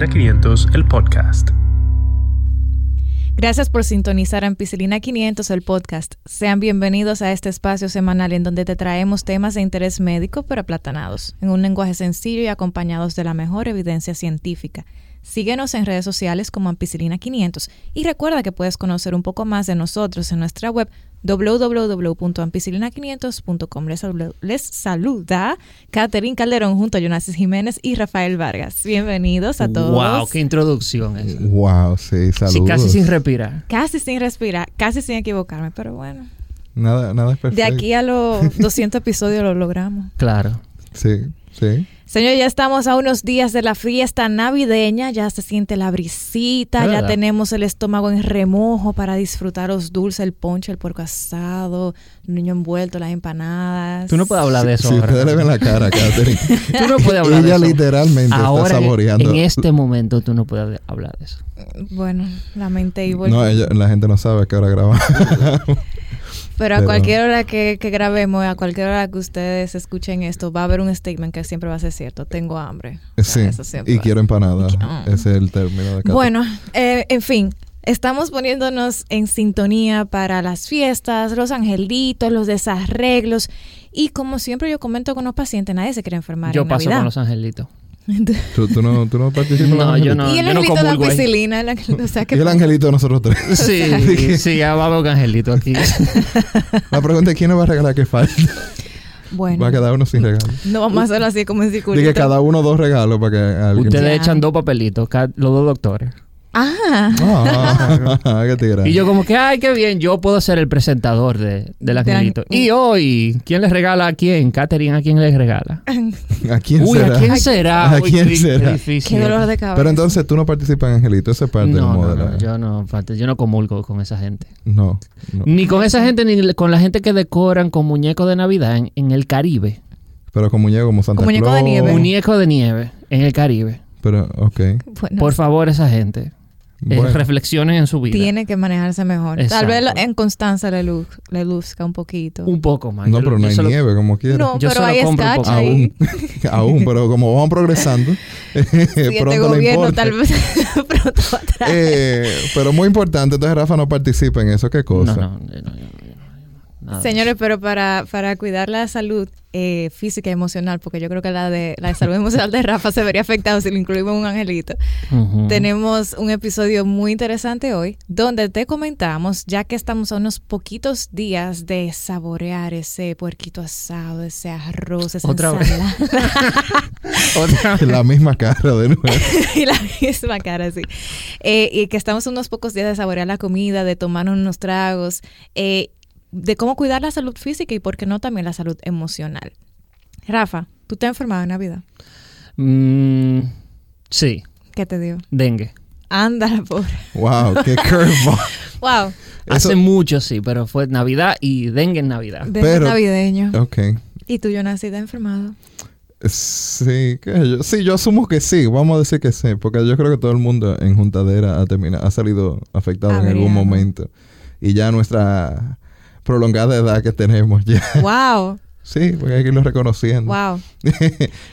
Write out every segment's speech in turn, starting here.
Ampicilina 500, el podcast. Gracias por sintonizar Ampicilina 500, el podcast. Sean bienvenidos a este espacio semanal en donde te traemos temas de interés médico pero aplatanados, en un lenguaje sencillo y acompañados de la mejor evidencia científica. Síguenos en redes sociales como Ampicilina 500 y recuerda que puedes conocer un poco más de nosotros en nuestra web www.ampicilina500.com. Les, saluda, les saluda Catherine Calderón junto a Jonasis Jiménez y Rafael Vargas. Bienvenidos a todos. ¡Wow! ¡Qué introducción es! Wow, sí, saludos. Sí, casi sin respirar. Casi sin respirar, casi sin equivocarme, pero bueno. Nada, nada es perfecto. De aquí a los 200 episodios lo logramos. Claro. Sí, sí. Señor, ya estamos a unos días de la fiesta navideña, ya se siente la brisita, ya tenemos el estómago en remojo para disfrutar los dulces, el ponche, el puerco asado, el niño envuelto, las empanadas. Tú no puedes hablar de eso. Si ahora. ustedes le ven la cara, Catherine. tú no puedes hablar Ella de eso. literalmente ahora, está saboreando. En este momento tú no puedes hablar de eso. Bueno, lamenté No, ella, la gente no sabe a qué hora grabamos. Pero a cualquier hora que, que grabemos, a cualquier hora que ustedes escuchen esto, va a haber un statement que siempre va a ser cierto. Tengo hambre. O sea, sí. Y quiero empanada. Y Ese es el término de Catherine. Bueno, eh, en fin, estamos poniéndonos en sintonía para las fiestas, los angelitos, los desarreglos. Y como siempre yo comento con los pacientes, nadie se quiere enfermar Yo en paso Navidad. con los angelitos. ¿Tú, tú no, tú no participas No, yo no. y el yo no angelito de ampicilina, el ángel- o sea que Y el angelito de nosotros tres. Sí, sí, ya va a haber un angelito aquí. La pregunta es: ¿quién nos va a regalar qué falta? bueno, Va a quedar uno sin regalo. no vamos a hacerlo así como en circulito. Dije cada uno dos regalos para que alguien. Ustedes Ya. echan dos papelitos, los dos doctores. Ah, Ah, qué. Y yo como que, ay, qué bien, yo puedo ser el presentador de, del angelito. Del- Y hoy, ¿quién les regala a quién? Catherine, ¿a quién les regala? ¿A quién Uy, será? ¿a quién será? ¿A Uy, quién qué- qué será? difícil. qué dolor de cabeza. Pero entonces tú no participas en Angelito, esa es parte del No, no, modelo. no, yo no, yo no comulgo con esa gente. No, no. Ni con esa gente, ni con la gente que decoran con muñecos de Navidad en, en el Caribe. Pero con muñeco como Santa Con muñeco Claus. de nieve. Muñeco de nieve en el Caribe. Pero, ok. Bueno, Por favor, esa gente. Eh, Bueno. reflexionen en su vida. tiene que manejarse mejor. Tal vez en Constanza le, luz, le luzca un poquito. Un poco más. no, pero no hay solo- nieve como quiera. No, Yo pero hay poco. ahí. Aún, aún, pero como vamos progresando, Sí, este pronto le gobierno importa. tal vez pronto va a traer. Eh, pero muy importante, entonces Rafa no participa en eso, ¿qué cosa? No, no, no, no, nada. Señores, pero para, para cuidar la salud eh, física y emocional, porque yo creo que la de la salud emocional de Rafa se vería afectada si lo incluimos en un angelito. Ujú. Tenemos un episodio muy interesante hoy, donde te comentamos, ya que estamos a unos poquitos días de saborear ese puerquito asado, ese arroz, esa Otra vez. ensalada. Otra vez. La misma cara de nuevo. y la misma cara, sí. Eh, y que estamos unos pocos días de saborear la comida, de tomar unos tragos, eh, de cómo cuidar la salud física y, por qué no, también la salud emocional. Rafa, ¿tú te has enfermado en Navidad? Mm, sí, ¿Qué te dio? dengue. Ándala, pobre. Wow, qué curveball. Wow, Eso- Hace mucho sí, pero fue Navidad y dengue en Navidad. de Pero- navideño. Ok. ¿Y tú, yo nací de enfermado? Sí, que yo, sí, yo asumo que sí, vamos a decir que sí, porque yo creo que todo el mundo en juntadera ha terminado, ha salido afectado en algún momento. Y ya nuestra prolongada edad que tenemos, ya, wow, sí, porque hay que irlo reconociendo. wow.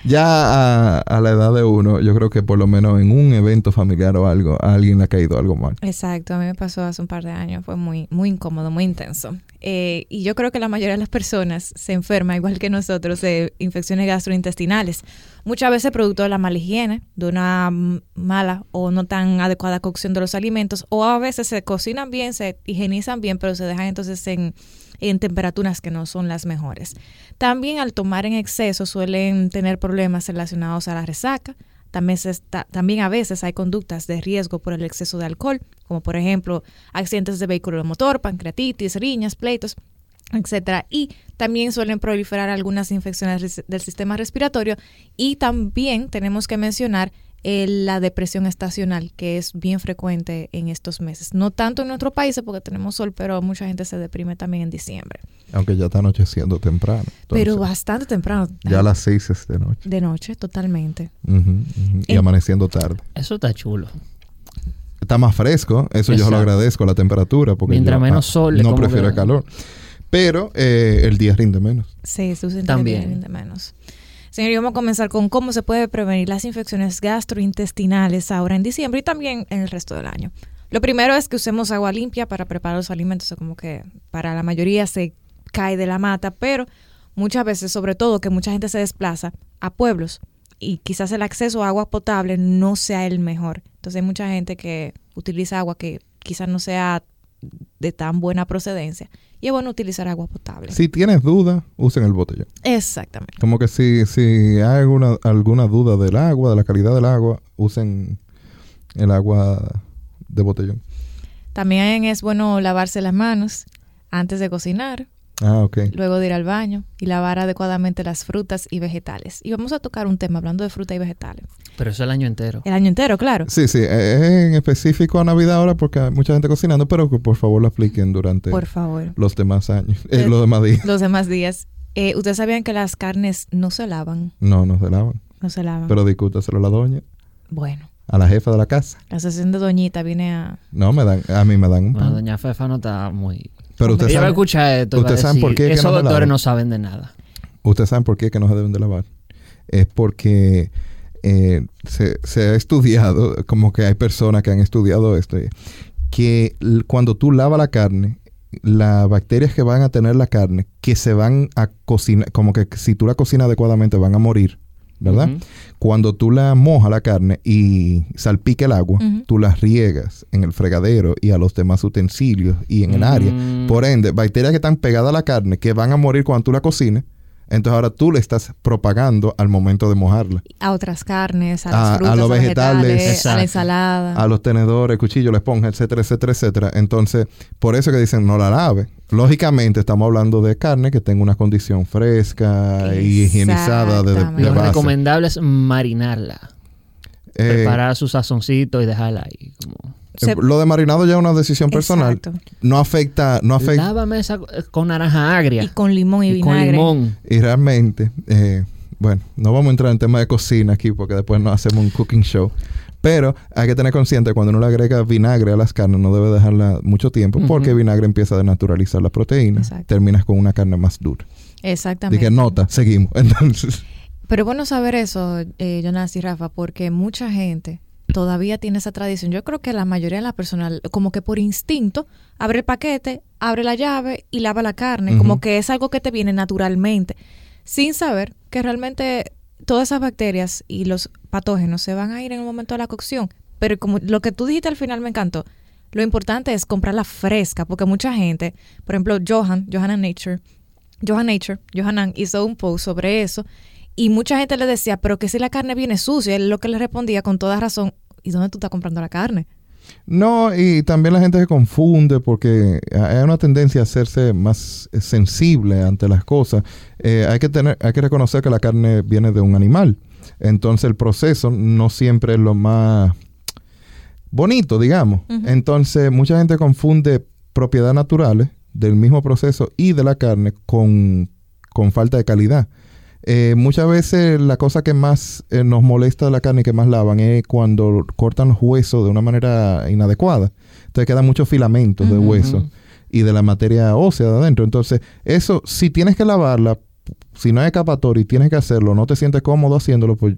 ya a, a la edad de uno, yo creo que por lo menos en un evento familiar o algo, a alguien le ha caído algo mal. Exacto, a mí me pasó hace un par de años, fue muy, muy incómodo, muy intenso. Eh, y yo creo que la mayoría de las personas se enferma, igual que nosotros, de infecciones gastrointestinales. Muchas veces producto de la mala higiene, de una mala o no tan adecuada cocción de los alimentos, o a veces se cocinan bien, se higienizan bien, pero se dejan entonces en, en temperaturas que no son las mejores. También al tomar en exceso suelen tener problemas relacionados a la resaca, también, a veces hay conductas de riesgo por el exceso de alcohol, como por ejemplo accidentes de vehículo de motor, pancreatitis, riñas, pleitos, etcétera. Y también suelen proliferar algunas infecciones del sistema respiratorio. Y también tenemos que mencionar eh, la depresión estacional, que es bien frecuente en estos meses. No tanto en nuestro país porque tenemos sol, pero mucha gente se deprime también en diciembre. Aunque ya está anocheciendo temprano. pero bastante temprano. ya a las seis es de noche. De noche, totalmente. Y En- amaneciendo tarde. Eso está chulo. Está más fresco, eso yo lo Exacto. agradezco, la temperatura, porque Mientras yo, menos ah, sol, no prefiero que- el calor. Pero eh, el día rinde menos. Sí, su También. También. de menos. Señor, vamos a comenzar con cómo se puede prevenir las infecciones gastrointestinales ahora en diciembre y también en el resto del año. Lo primero es que usemos agua limpia para preparar los alimentos, como que para la mayoría se cae de la mata, pero muchas veces, sobre todo que mucha gente se desplaza a pueblos y quizás el acceso a agua potable no sea el mejor. Entonces hay mucha gente que utiliza agua que quizás no sea de tan buena procedencia y es bueno utilizar agua potable. Si tienes duda, usen el botellón. Exactamente. Como que si, si hay alguna, alguna duda del agua, de la calidad del agua, usen el agua de botellón. También es bueno lavarse las manos antes de cocinar Ah, ok. luego de ir al baño y lavar adecuadamente las frutas y vegetales. Y vamos a tocar un tema hablando de fruta y vegetales. Pero eso el año entero. El año entero, claro. Sí, sí, eh, es en específico a Navidad ahora porque hay mucha gente cocinando, pero que por favor lo apliquen durante Por favor. los demás años, eh, Eh, los demás días. Los demás días. Eh, ¿Ustedes sabían que las carnes no se lavan? No, no se lavan. No se lavan. Pero discútaselo a la doña, bueno, a la jefa de la casa. la asociación de Doñita viene a... No, me dan, a mí me dan un Bueno, pan. doña Fefa no está muy... Pero ustedes Ella va a saben, escuchar esto. y va a ustedes saben por qué que Esos no doctores no saben de nada. ustedes saben por qué que no se deben de lavar. Es porque eh, se, se ha estudiado, como que hay personas que han estudiado esto, eh, que cuando tú lavas la carne, las bacterias que van a tener la carne, que se van a cocinar, como que si tú la cocinas adecuadamente van a morir, ¿verdad? Cuando tú la mojas la carne y salpica el agua, tú las riegas en el fregadero y a los demás utensilios y en el área. Mm. Por ende, bacterias que están pegadas a la carne que van a morir cuando tú la cocines, entonces ahora tú le estás propagando al momento de mojarla. a otras carnes, a las A- a frutas, los a vegetales. vegetales, a la ensalada. A los tenedores, cuchillos, la esponja, etcétera, etcétera, etcétera. Entonces, por eso que dicen no la lave. Lógicamente, estamos hablando de carne que tenga una condición fresca y higienizada de, de-. Lo base. recomendable es marinarla. Eh, preparar su sazoncito y dejarla ahí. Como... Se- eh, lo de marinado ya es una decisión personal. Exacto. No afecta, no afecta. Lávame esa con naranja agria. Y con limón y, y con vinagre. limón. Y realmente, eh, bueno, no vamos a entrar en tema de cocina aquí porque después nos hacemos un cooking show. Pero hay que tener consciente cuando uno le agrega vinagre a las carnes, no debe dejarla mucho tiempo porque el vinagre empieza a denaturalizar la proteína. Exacto. Terminas con una carne más dura. Exactamente. Dije, nota, seguimos. Entonces, Pero es bueno saber eso, eh, Jonas y Rafa, porque mucha gente todavía tiene esa tradición. Yo creo que la mayoría de las personas, como que por instinto, abre el paquete, abre la llave y lava la carne. Como que es algo que te viene naturalmente, sin saber que realmente todas esas bacterias y los patógenos se van a ir en el momento de la cocción. Pero como lo que tú dijiste al final me encantó. Lo importante es comprarla fresca, porque mucha gente, por ejemplo, Johan, Johanna Nature, Johan Nature, Johanan hizo un post sobre eso y mucha gente le decía, pero que si la carne viene sucia, él lo que le respondía con toda razón, ¿y dónde tú estás comprando la carne? no, y también la gente se confunde porque hay una tendencia a hacerse más sensible ante las cosas. Eh, hay, que tener, hay que reconocer que la carne viene de un animal. Entonces el proceso no siempre es lo más bonito, digamos. Entonces mucha gente confunde propiedades naturales del mismo proceso y de la carne con, con falta de calidad. Eh, muchas veces la cosa que más eh, nos molesta de la carne y que más lavan es cuando cortan los huesos de una manera inadecuada. Entonces quedan muchos filamentos de hueso y de la materia ósea de adentro. Entonces, eso, si tienes que lavarla, si no hay escapatoria y tienes que hacerlo, no te sientes cómodo haciéndolo, pues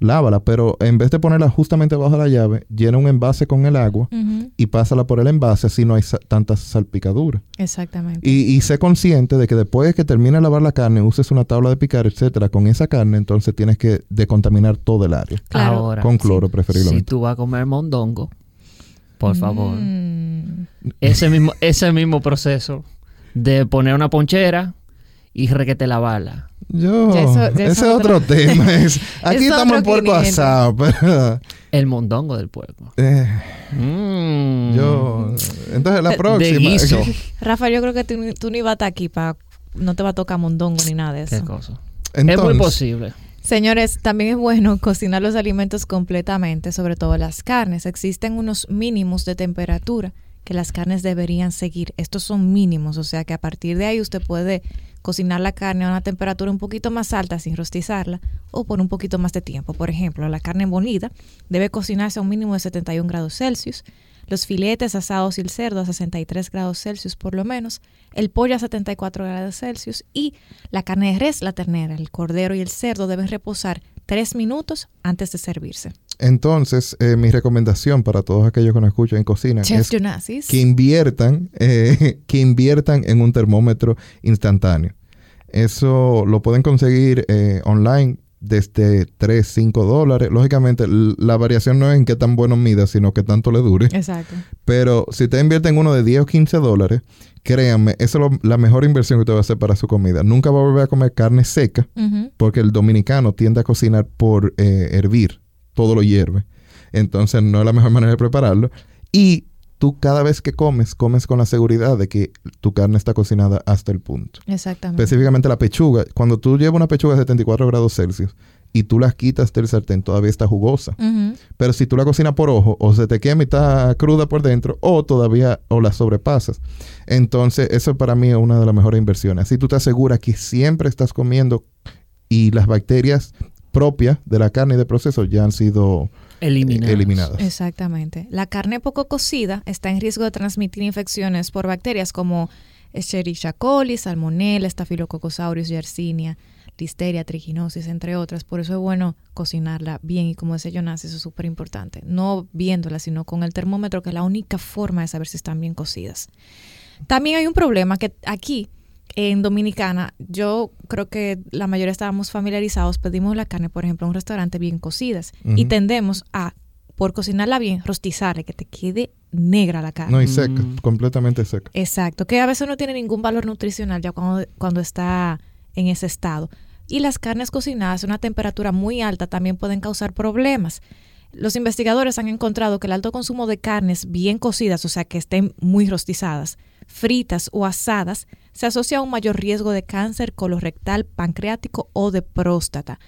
lávala. Pero en vez de ponerla justamente bajo la llave, llena un envase con el agua y pásala por el envase, así no hay sa- tantas salpicaduras. Exactamente. Y, y sé consciente de que después de que termine de lavar la carne, uses una tabla de picar, etcétera, con esa carne, entonces tienes que decontaminar todo el área. Claro. Ahora, Con cloro, si preferiblemente. tú vas a comer mondongo, por favor, Mm. ese mismo ese mismo proceso de poner una ponchera y requete lavarla. Yo, Ya eso- ya ese es otro otro- tema. es- aquí Es estamos en puerco 500. asado, pero El mondongo del pueblo. eh, Mm. yo. Entonces la De próxima. guiso. Rafa, yo creo que tú, ni- tú ni vas a estar aquí para... No te va a tocar mondongo ni nada de Qué eso. cosa. Entonces, es muy posible. Señores, también es bueno cocinar los alimentos completamente, sobre todo las carnes. Existen unos mínimos de temperatura que las carnes deberían seguir. Estos son mínimos, o sea que a partir de ahí usted puede cocinar la carne a una temperatura un poquito más alta sin rostizarla o por un poquito más de tiempo. Por ejemplo, la carne molida debe cocinarse a un mínimo de 71 grados Celsius. los filetes asados y el cerdo a 63 grados Celsius por lo menos, el pollo a 74 grados Celsius y la carne de res, la ternera, el cordero y el cerdo deben reposar 3 minutos antes de servirse. Entonces, eh, mi recomendación para todos aquellos que nos escuchan en cocina Chef es que inviertan, eh, que inviertan en un termómetro instantáneo. Eso lo pueden conseguir eh, online desde 3, 5 dólares. Lógicamente, la variación no es en qué tan bueno mida, sino que tanto le dure. Exacto. Pero si usted invierte en uno de 10 o 15 dólares, créanme, esa es lo- la mejor inversión que usted va a hacer para su comida. Nunca va a volver a comer carne seca, porque el dominicano tiende a cocinar por eh, hervir, todo lo hierve. Entonces no es la mejor manera de prepararlo. Y tú cada vez que comes, comes con la seguridad de que tu carne está cocinada hasta el punto. Exactamente. Específicamente la pechuga. Cuando tú llevas una pechuga a 74 grados Celsius y tú las quitas del sartén, todavía está jugosa. Pero si tú la cocinas por ojo, o se te quema y está cruda por dentro, o todavía, o la sobrepasas. Entonces, eso para mí es una de las mejores inversiones. Así tú te aseguras que siempre estás comiendo y las bacterias propias de la carne y de proceso ya han sido Eliminadas. eliminadas. Exactamente. La carne poco cocida está en riesgo de transmitir infecciones por bacterias como Escherichia coli, Salmonella, Staphylococcus aureus, Yersinia, Listeria, Triginosis, entre otras. Por eso es bueno cocinarla bien y como decía Jonas, eso es súper importante. No viéndola, sino con el termómetro, que es la única forma de saber si están bien cocidas. También hay un problema que aquí en Dominicana, yo creo que la mayoría estábamos familiarizados, pedimos la carne, por ejemplo, en un restaurante bien cocidas y tendemos a, por cocinarla bien, rostizarle, que te quede negra la carne. No, y seca, Mm. completamente seca. Exacto, que a veces no tiene ningún valor nutricional ya cuando, cuando está en ese estado. Y las carnes cocinadas a una temperatura muy alta también pueden causar problemas. Los investigadores han encontrado que el alto consumo de carnes bien cocidas, o sea, que estén muy rostizadas, fritas o asadas, se asocia a un mayor riesgo de cáncer colorectal, pancreático o de próstata.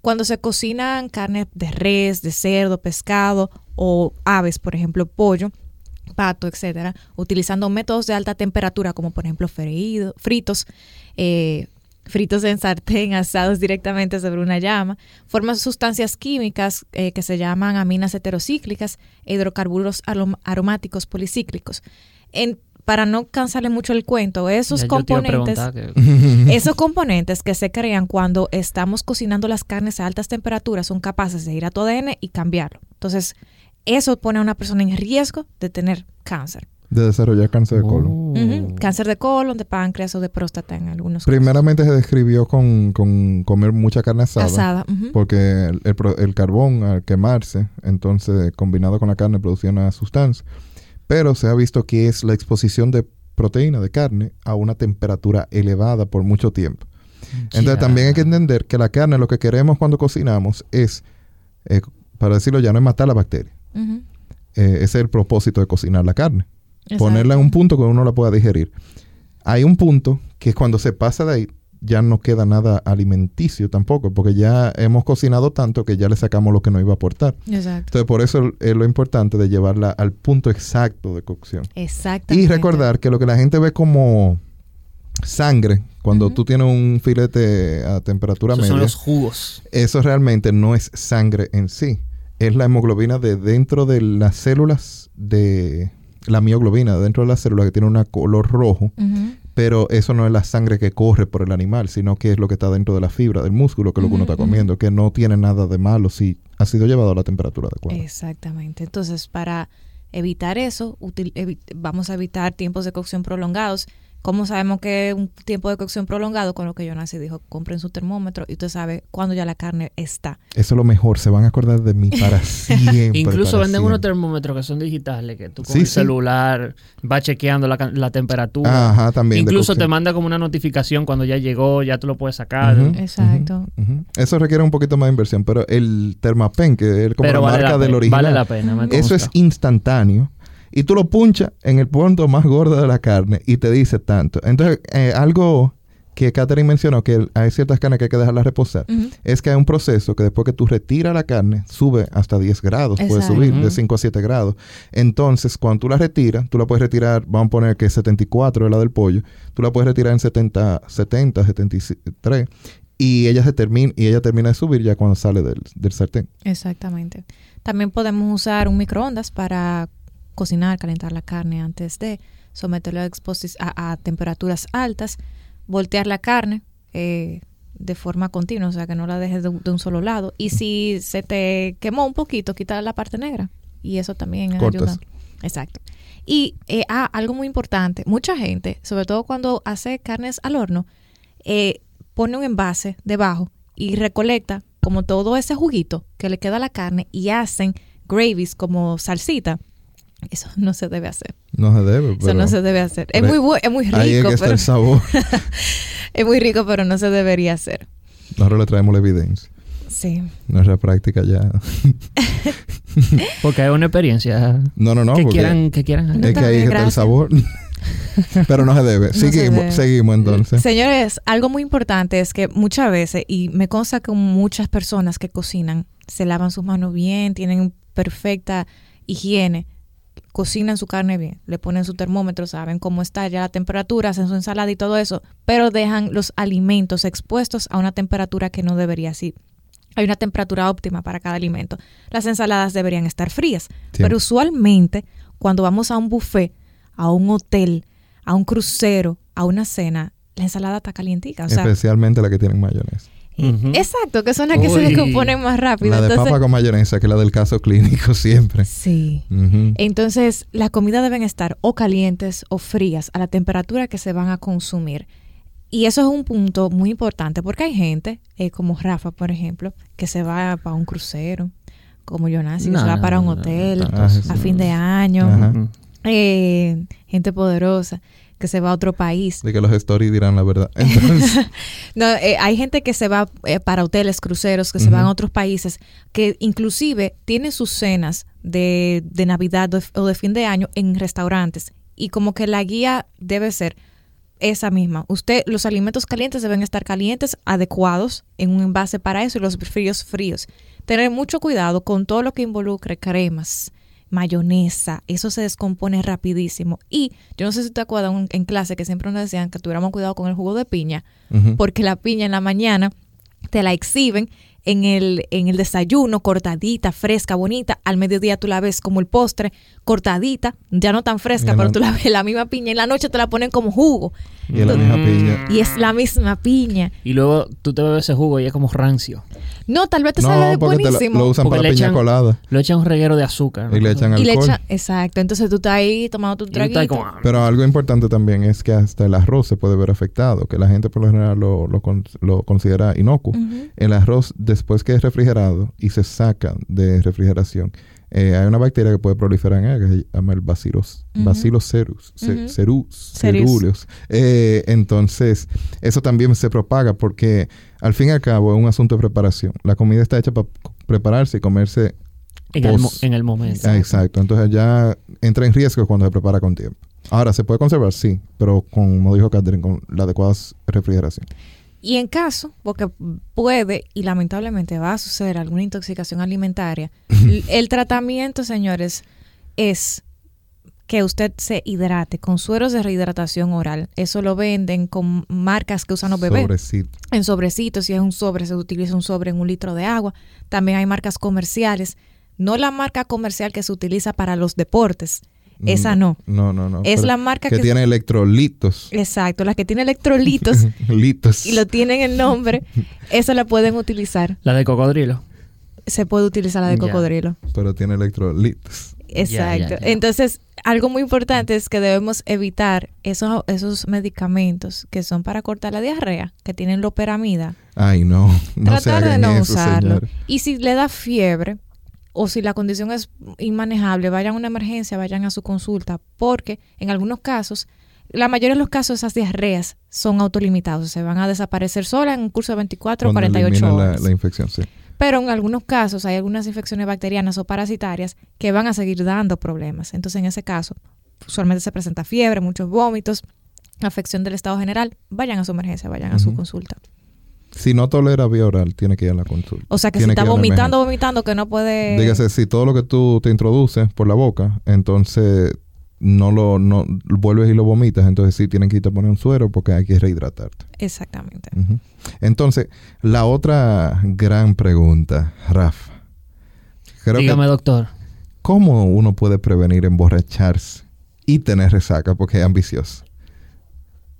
Cuando se cocinan carnes de res, de cerdo, pescado o aves, por ejemplo, pollo, pato, etcétera, utilizando métodos de alta temperatura como por ejemplo fritos, eh, fritos en sartén, asados directamente sobre una llama, forman sustancias químicas eh, que se llaman aminas heterocíclicas hidrocarburos arom- aromáticos policíclicos. En, para no cansarle mucho el cuento, esos Ya componentes que- esos componentes que se crean cuando estamos cocinando las carnes a altas temperaturas son capaces de ir a tu ADN y cambiarlo. Entonces, eso pone a una persona en riesgo de tener cáncer. De desarrollar cáncer de colon. Oh. Cáncer de colon, de páncreas o de próstata en algunos Primeramente se describió con, con comer mucha carne asada. Porque el, el pro- el carbón al quemarse, entonces combinado con la carne producía una sustancia. Pero se ha visto que es la exposición de proteína de carne a una temperatura elevada por mucho tiempo. Entonces Ya. también hay que entender que la carne lo que queremos cuando cocinamos es, eh, para decirlo ya, no es matar la bacteria. Eh, ese es el propósito de cocinar la carne. Exacto. Ponerla en un punto que uno la pueda digerir. Hay un punto que cuando se pasa de ahí ya no queda nada alimenticio tampoco, porque ya hemos cocinado tanto que ya le sacamos lo que nos iba a aportar. Exacto. Entonces por eso es lo importante de llevarla al punto exacto de cocción. Exactamente. Y recordar que lo que la gente ve como sangre, cuando Ujú. tú tienes un filete a temperatura Esos media, son los jugos. eso realmente no es sangre en sí. Es la hemoglobina de dentro de las células de la mioglobina, dentro de las células que tiene un color rojo, Ujú. Pero eso no es la sangre que corre por el animal, sino que es lo que está dentro de la fibra del músculo, que es lo que uno está comiendo, que no tiene nada de malo si ha sido llevado a la temperatura adecuada. Exactamente. Entonces, para evitar eso, util- evi- vamos a evitar tiempos de cocción prolongados. ¿Cómo sabemos que es un tiempo de cocción prolongado? Con lo que Jonas dijo, compren su termómetro y usted sabe cuándo ya la carne está. Eso es lo mejor, se van a acordar de mí para siempre. Incluso para venden unos termómetros que son digitales, que tú con Sí, el sí. celular vas chequeando la, la temperatura. Ajá, también. Incluso te manda como una notificación cuando ya llegó, ya tú lo puedes sacar. Exacto. Eso requiere un poquito más de inversión, pero el Termapen, que es como Pero la vale marca la, del original, vale la pena. me Eso es instantáneo. Y tú lo punchas en el punto más gordo de la carne y te dice tanto. Entonces, eh, algo que Catherine mencionó, que hay ciertas carnes que hay que dejarlas reposar, es que hay un proceso que después que tú retiras la carne, sube hasta 10 grados, puede subir de Ujú. 5 a 7 grados. Entonces, cuando tú la retiras, tú la puedes retirar, vamos a poner que 74 es la del pollo, tú la puedes retirar en 70, 70 73, y ella, se termina, y ella termina de subir ya cuando sale del, del sartén. Exactamente. También podemos usar un microondas para cocinar, calentar la carne antes de someterlo a, a, temperaturas altas, voltear la carne eh, de forma continua, o sea que no la dejes de, un- de un solo lado. Y si se te quemó un poquito, quita la parte negra. Y eso también Cortas. ayuda. Exacto. Y eh, ah, algo muy importante, mucha gente, sobre todo cuando hace carnes al horno, eh, pone un envase debajo y recolecta como todo ese juguito que le queda a la carne y hacen gravies como salsita. Eso no se debe hacer. No se debe, Eso pero no se debe hacer. Es muy, es muy ahí es rico, que está pero el sabor. es muy rico, pero no se debería hacer. Nosotros le traemos la evidencia. Sí. Nuestra práctica ya. Porque hay una experiencia No, no, no. que, porque quieran, que quieran. No, es que ahí es que está el sabor. pero no se debe. No se seguimos, debe. seguimos entonces. Señores, algo muy importante es que muchas veces, y me consta que muchas personas que cocinan se lavan sus manos bien, tienen perfecta higiene, cocinan su carne bien, le ponen su termómetro, saben cómo está ya la temperatura, hacen su ensalada y todo eso, pero dejan los alimentos expuestos a una temperatura que no debería ser. Hay una temperatura óptima para cada alimento. Las ensaladas deberían estar frías, Sí. pero usualmente cuando vamos a un buffet, a un hotel, a un crucero, a una cena, la ensalada está. O sea, Especialmente la que tienen mayonesa. Exacto, que son las que se descomponen más rápido. La de Entonces, papa con mayonesa, que es la del caso clínico siempre. Sí. Entonces, las comidas deben estar o calientes o frías a la temperatura que se van a consumir. Y eso es un punto muy importante porque hay gente, eh, como Rafa, por ejemplo, que se va para un crucero, como Jonas, que No, se va para un no, no, hotel a fin de año, eh, gente poderosa que se va a otro país. De que los stories dirán la verdad. Entonces, No, eh, hay gente que se va eh, para hoteles, cruceros, que se van a otros países, que inclusive tienen sus cenas de, de Navidad de, o de fin de año en restaurantes. Y como que la guía debe ser esa misma. Usted, los alimentos calientes deben estar calientes, adecuados, en un envase para eso, y los fríos fríos. Tener mucho cuidado con todo lo que involucre cremas, mayonesa, eso se descompone rapidísimo. Y yo no sé si te acuerdas un- en clase que siempre nos decían que tuviéramos cuidado con el jugo de piña, porque la piña en la mañana te la exhiben en el, en el desayuno, cortadita, fresca, bonita. Al mediodía tú la ves como el postre, cortadita, ya no tan fresca, pero tú la ves la misma piña. En la noche te la ponen como jugo. y es la misma piña. Y es la misma piña. Y luego tú te bebes ese jugo y es como rancio. No, tal vez te No, sale te buenísimo. lo usan Porque para le piña echan- colada. Lo echan un reguero de azúcar. Y le echan y le alcohol. echan, exacto. Entonces tú estás ahí tomando tu Y tú estás traguito. como, ah, Pero algo importante también es que hasta el arroz se puede ver afectado, que la gente por lo general lo, lo, con- lo considera inocuo. El arroz, después que es refrigerado y se saca de refrigeración, eh, hay una bacteria que puede proliferar en él que se llama el cerus, Cereus. ceruleus. Eh, entonces, eso también se propaga porque al fin y al cabo es un asunto de preparación. La comida está hecha para prepararse y comerse. en, el, mo- pos- en el momento. Ah, exacto. Entonces ya entra en riesgo cuando se prepara con tiempo. Ahora, ¿se puede conservar? Sí, pero con, como dijo Catherine, con la adecuada refrigeración. Y en caso, porque puede y lamentablemente va a suceder alguna intoxicación alimentaria, el tratamiento, señores, es que usted se hidrate con sueros de rehidratación oral. Eso lo venden con marcas que usan los bebés. Sobrecito. En sobrecitos, si es un sobre, se utiliza un sobre en un litro de agua. También hay marcas comerciales. No la marca comercial que se utiliza para los deportes. Esa no. No, no, no. Es la marca que, que... tiene electrolitos. Exacto, la que tiene electrolitos litos. y lo tienen el nombre, esa la pueden utilizar. La de cocodrilo. Se puede utilizar la de cocodrilo. Pero tiene electrolitos. Exacto. Entonces, algo muy importante es que debemos evitar esos, esos medicamentos que son para cortar la diarrea, que tienen loperamida. Ay, no. No se Tratar de no eso, usarlo. Y si le da fiebre o si la condición es inmanejable, vayan a una emergencia, vayan a su consulta, porque en algunos casos, la mayoría de los casos, esas diarreas son autolimitados, se van a desaparecer solas en un curso de 24 o Cuando 48 elimina horas. La, la infección, sí. Pero en algunos casos hay algunas infecciones bacterianas o parasitarias que van a seguir dando problemas. Entonces, en ese caso, usualmente se presenta fiebre, muchos vómitos, afección del estado general. Vayan a su emergencia, vayan a su consulta. Si no tolera vía oral, tiene que ir a la consulta. O sea, que Tiene si está vomitando, vomitando, que no puede... Dígase, si todo lo que tú te introduces por la boca, entonces no lo no vuelves y lo vomitas, entonces sí tienen que irte a poner un suero porque hay que rehidratarte. Exactamente. Entonces, la otra gran pregunta, Rafa. Creo Dígame, doctor. ¿cómo uno puede prevenir emborracharse y tener resaca? Porque es ambicioso.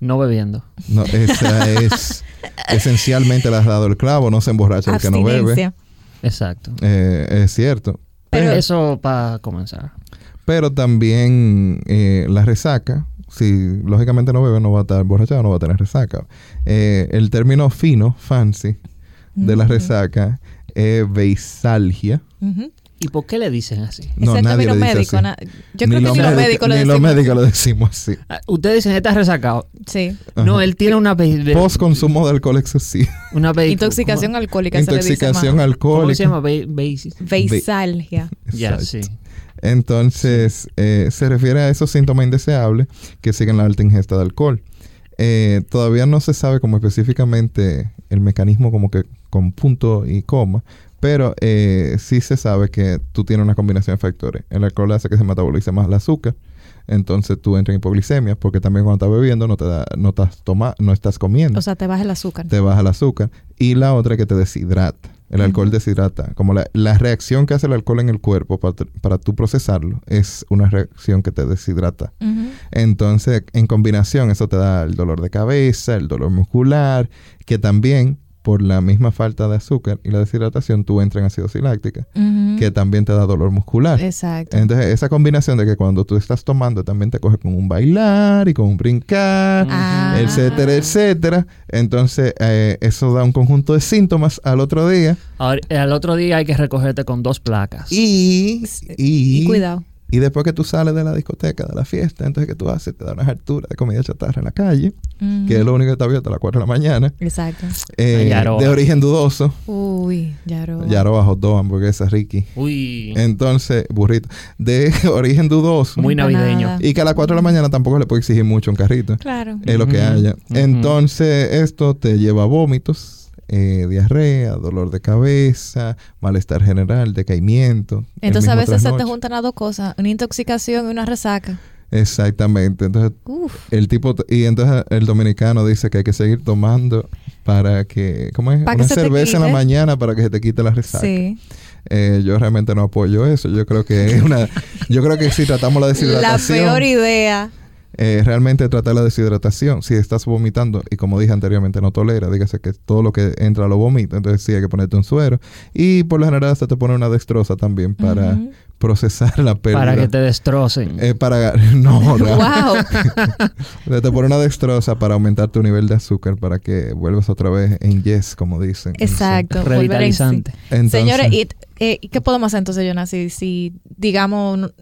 No bebiendo. No, esa es esencialmente le has dado el clavo, no se emborracha el que no bebe. Exacto. Eh, es cierto. Pero- Eso para comenzar. Pero también eh, la resaca, si lógicamente no bebe, no va a estar borrachado, no va a tener resaca. Eh, el término fino, fancy, de la resaca es beisalgia. ¿Y por qué le dicen así? No, es el nadie término le dice médico. así. na- Yo creo que ni los médicos lo ni los decimos. médicos lo decimos así. Ah, Ustedes dicen, está resacado. Sí. No, él tiene una... be- Post consumo de alcohol excesivo. una Intoxicación alcohólica se le dice Intoxicación más. ¿Cómo alcohólica. se llama? Be- basis. Beisalgia. Ya, Exacto. sí. Entonces, eh, se refiere a esos síntomas indeseables que siguen la alta ingesta de alcohol. Eh, todavía no se sabe como específicamente el mecanismo como que con punto y coma, pero eh, sí se sabe que tú tienes una combinación de factores. El alcohol hace que se metabolice más el azúcar, entonces tú entras en hipoglicemia, porque también cuando estás bebiendo no te da, no estás toma, no estás comiendo, O sea, te baja el azúcar. te baja el azúcar. Y la otra es que te deshidrata. El alcohol deshidrata. Como la, la reacción que hace el alcohol en el cuerpo para, para tú procesarlo es una reacción que te deshidrata. Entonces, en combinación, eso te da el dolor de cabeza, el dolor muscular, que también, por la misma falta de azúcar y la deshidratación, tú entras en acidosis láctica, Ujú. que también te da dolor muscular. Exacto. Entonces, esa combinación de que cuando tú estás tomando también te coge con un bailar y con un brincar, Ah. etcétera, etcétera. Entonces, eh, eso da un conjunto de síntomas al otro día. Ahora, al otro día hay que recogerte con dos placas. Y, y, Y cuidado. Y después que tú sales de la discoteca, de la fiesta, entonces que tú haces, te da unas alturas de comida chatarra en la calle, que es lo único que está abierto a las 4 de la mañana. Exacto. Eh, Yaroa. de origen dudoso. Uy, Yaro. Ya bajo dos hamburguesas, Ricky. Uy. Entonces, burrito. De origen dudoso. Muy navideño. Y que a las 4 de la mañana tampoco le puede exigir mucho un carrito. Claro. Es lo que haya. Entonces, esto te lleva a vómitos, eh, diarrea, dolor de cabeza, malestar general, decaimiento. Entonces a veces se te juntan las dos cosas, una intoxicación y una resaca. Exactamente. Entonces, Uf. el tipo, y entonces el dominicano dice que hay que seguir tomando para que, ¿cómo es? Para Una cerveza en la mañana para que se te quite la resaca. Sí. Eh, yo realmente no apoyo eso. Yo creo que es una, yo creo que si tratamos la La deshidratación, peor idea. Eh, realmente tratar la deshidratación. Si estás vomitando y como dije anteriormente no tolera, dígase que todo lo que entra lo vomita, entonces sí hay que ponerte un suero y por lo general hasta te pone una dextrosa también para procesar la pérdida. Para que te destrocen. Eh, para no, no. Wow. Te pone una dextrosa para aumentar tu nivel de azúcar para que vuelvas otra vez en yes, como dicen. Exacto. volver en sí. Revitalizante. Entonces, Señores, ¿y, eh, ¿y qué podemos hacer entonces, Jonas? Si, si digamos,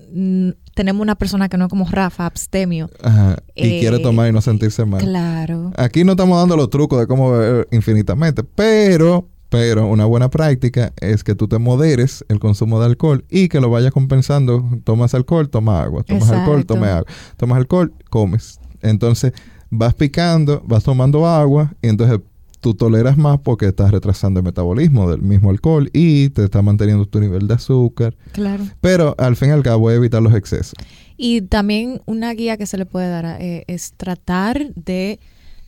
tenemos una persona que no es como Rafa, abstemio. ajá, y eh, quiere tomar y no sentirse mal. Claro. Aquí no estamos dando los trucos de cómo beber infinitamente, pero, pero una buena práctica es que tú te moderes el consumo de alcohol y que lo vayas compensando. Tomas alcohol, toma agua. Tomas alcohol, Exacto. toma agua. Tomas alcohol, comes. Entonces vas picando, vas tomando agua y entonces tú toleras más porque estás retrasando el metabolismo del mismo alcohol y te está manteniendo tu nivel de azúcar. Claro. Pero al fin y al cabo evitar los excesos. Y también una guía que se le puede dar eh, es tratar de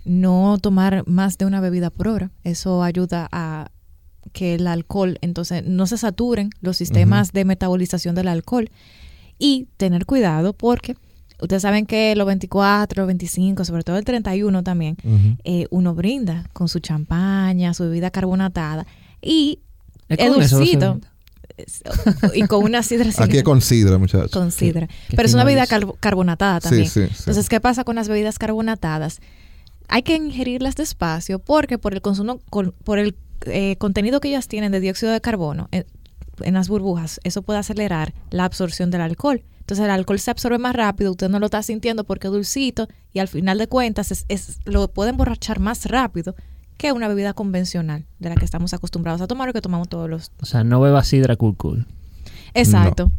no tomar más de una bebida por hora. Eso ayuda a que el alcohol, entonces, no se saturen los sistemas de metabolización del alcohol. Y tener cuidado porque ustedes saben que los 24, 25, sobre todo el 31 también, Ujú. eh, uno brinda con su champaña, su bebida carbonatada y eso, dulcito. y con una sidra Aquí es con sidra, muchachos. con sidra. Pero es una bebida carbonatada también. sí, sí. Entonces, ¿qué pasa con las bebidas carbonatadas? Hay que ingerirlas despacio porque por el consumo, con- por el eh, contenido que ellas tienen de dióxido de carbono en, en las burbujas, eso puede acelerar la absorción del alcohol. Entonces el alcohol se absorbe más rápido, usted no lo está sintiendo porque es dulcito y al final de cuentas es, es- lo puede emborrachar más rápido que una bebida convencional de la que estamos acostumbrados a tomar o que tomamos todos los... O sea, no beba sidra cool cool. Exacto,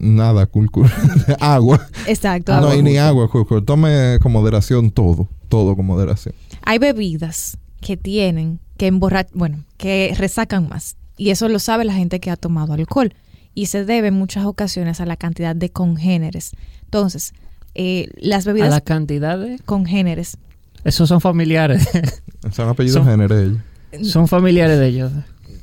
Nada, cool, cool. agua. exacto. no agua hay ni justa. agua, cool, cool. Tome con moderación todo. Todo con moderación. Hay bebidas que tienen que emborrachar, bueno, que resacan más. Y eso lo sabe la gente que ha tomado alcohol. Y se debe en muchas ocasiones a la cantidad de congéneres. Entonces, eh, las A bebidas la cantidad de... congéneres. Esos son familiares. Son apellidos Son- género ellos. son familiares de ellos.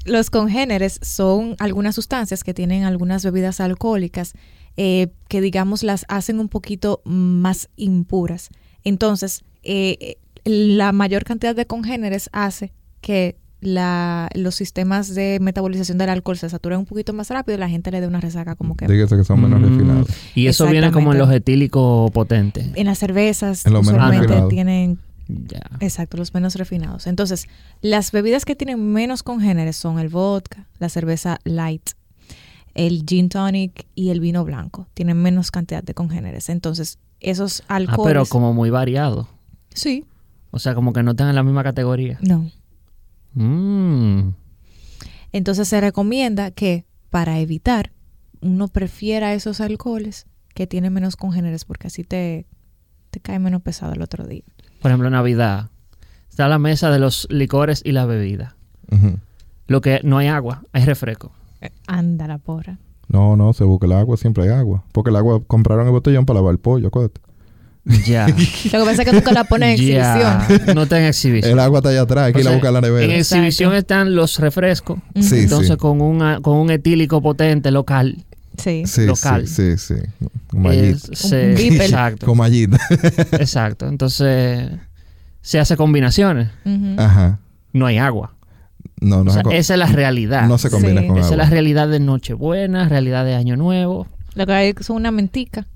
los congéneres son algunas sustancias que tienen algunas bebidas alcohólicas eh, que digamos las hacen un poquito más impuras. Entonces, eh, la mayor cantidad de congéneres hace que la, los sistemas de metabolización del alcohol se saturen un poquito más rápido y la gente le dé una resaca como que... Dígase que son menos Mm, refinados. Y eso viene como en los etílicos potentes. En las cervezas En los menos tienen Ya. Exacto, los menos refinados. Entonces, las bebidas que tienen menos congéneres son el vodka, la cerveza light, el gin tonic y el vino blanco. Tienen menos cantidad de congéneres. Entonces, esos Ah, alcoholes... pero como muy variado. Sí, O sea, como que no están en la misma categoría. no. Mm. Entonces, se recomienda que para evitar, uno prefiera esos alcoholes que tienen menos congéneres porque así te, te cae menos pesado el otro día. Por ejemplo, en Navidad. Está la mesa de los licores y la bebida. Ujú. Lo que no hay agua, hay refresco. Anda la porra. No, no, se busca el agua, siempre hay agua. Porque el agua compraron el botellón para lavar el pollo, acuérdate. Ya. Lo que pasa es que nunca la ponen en Ya. exhibición. No está en exhibición. El agua está allá atrás, hay que O ir a sea, buscar la En nevera. exhibición Exacto. están los refrescos. Sí, Entonces, sí. con, una, con un etílico potente local. Sí. Sí, local. sí, sí, sí. Con es- se- Un exacto. Con mallita. exacto. Entonces, se hace combinaciones. Ajá. No hay agua. No, no, O sea, esa es la realidad. no se combina Sí. con esa es la realidad de Nochebuena, realidad de Año Nuevo. Lo que hay son una mentica.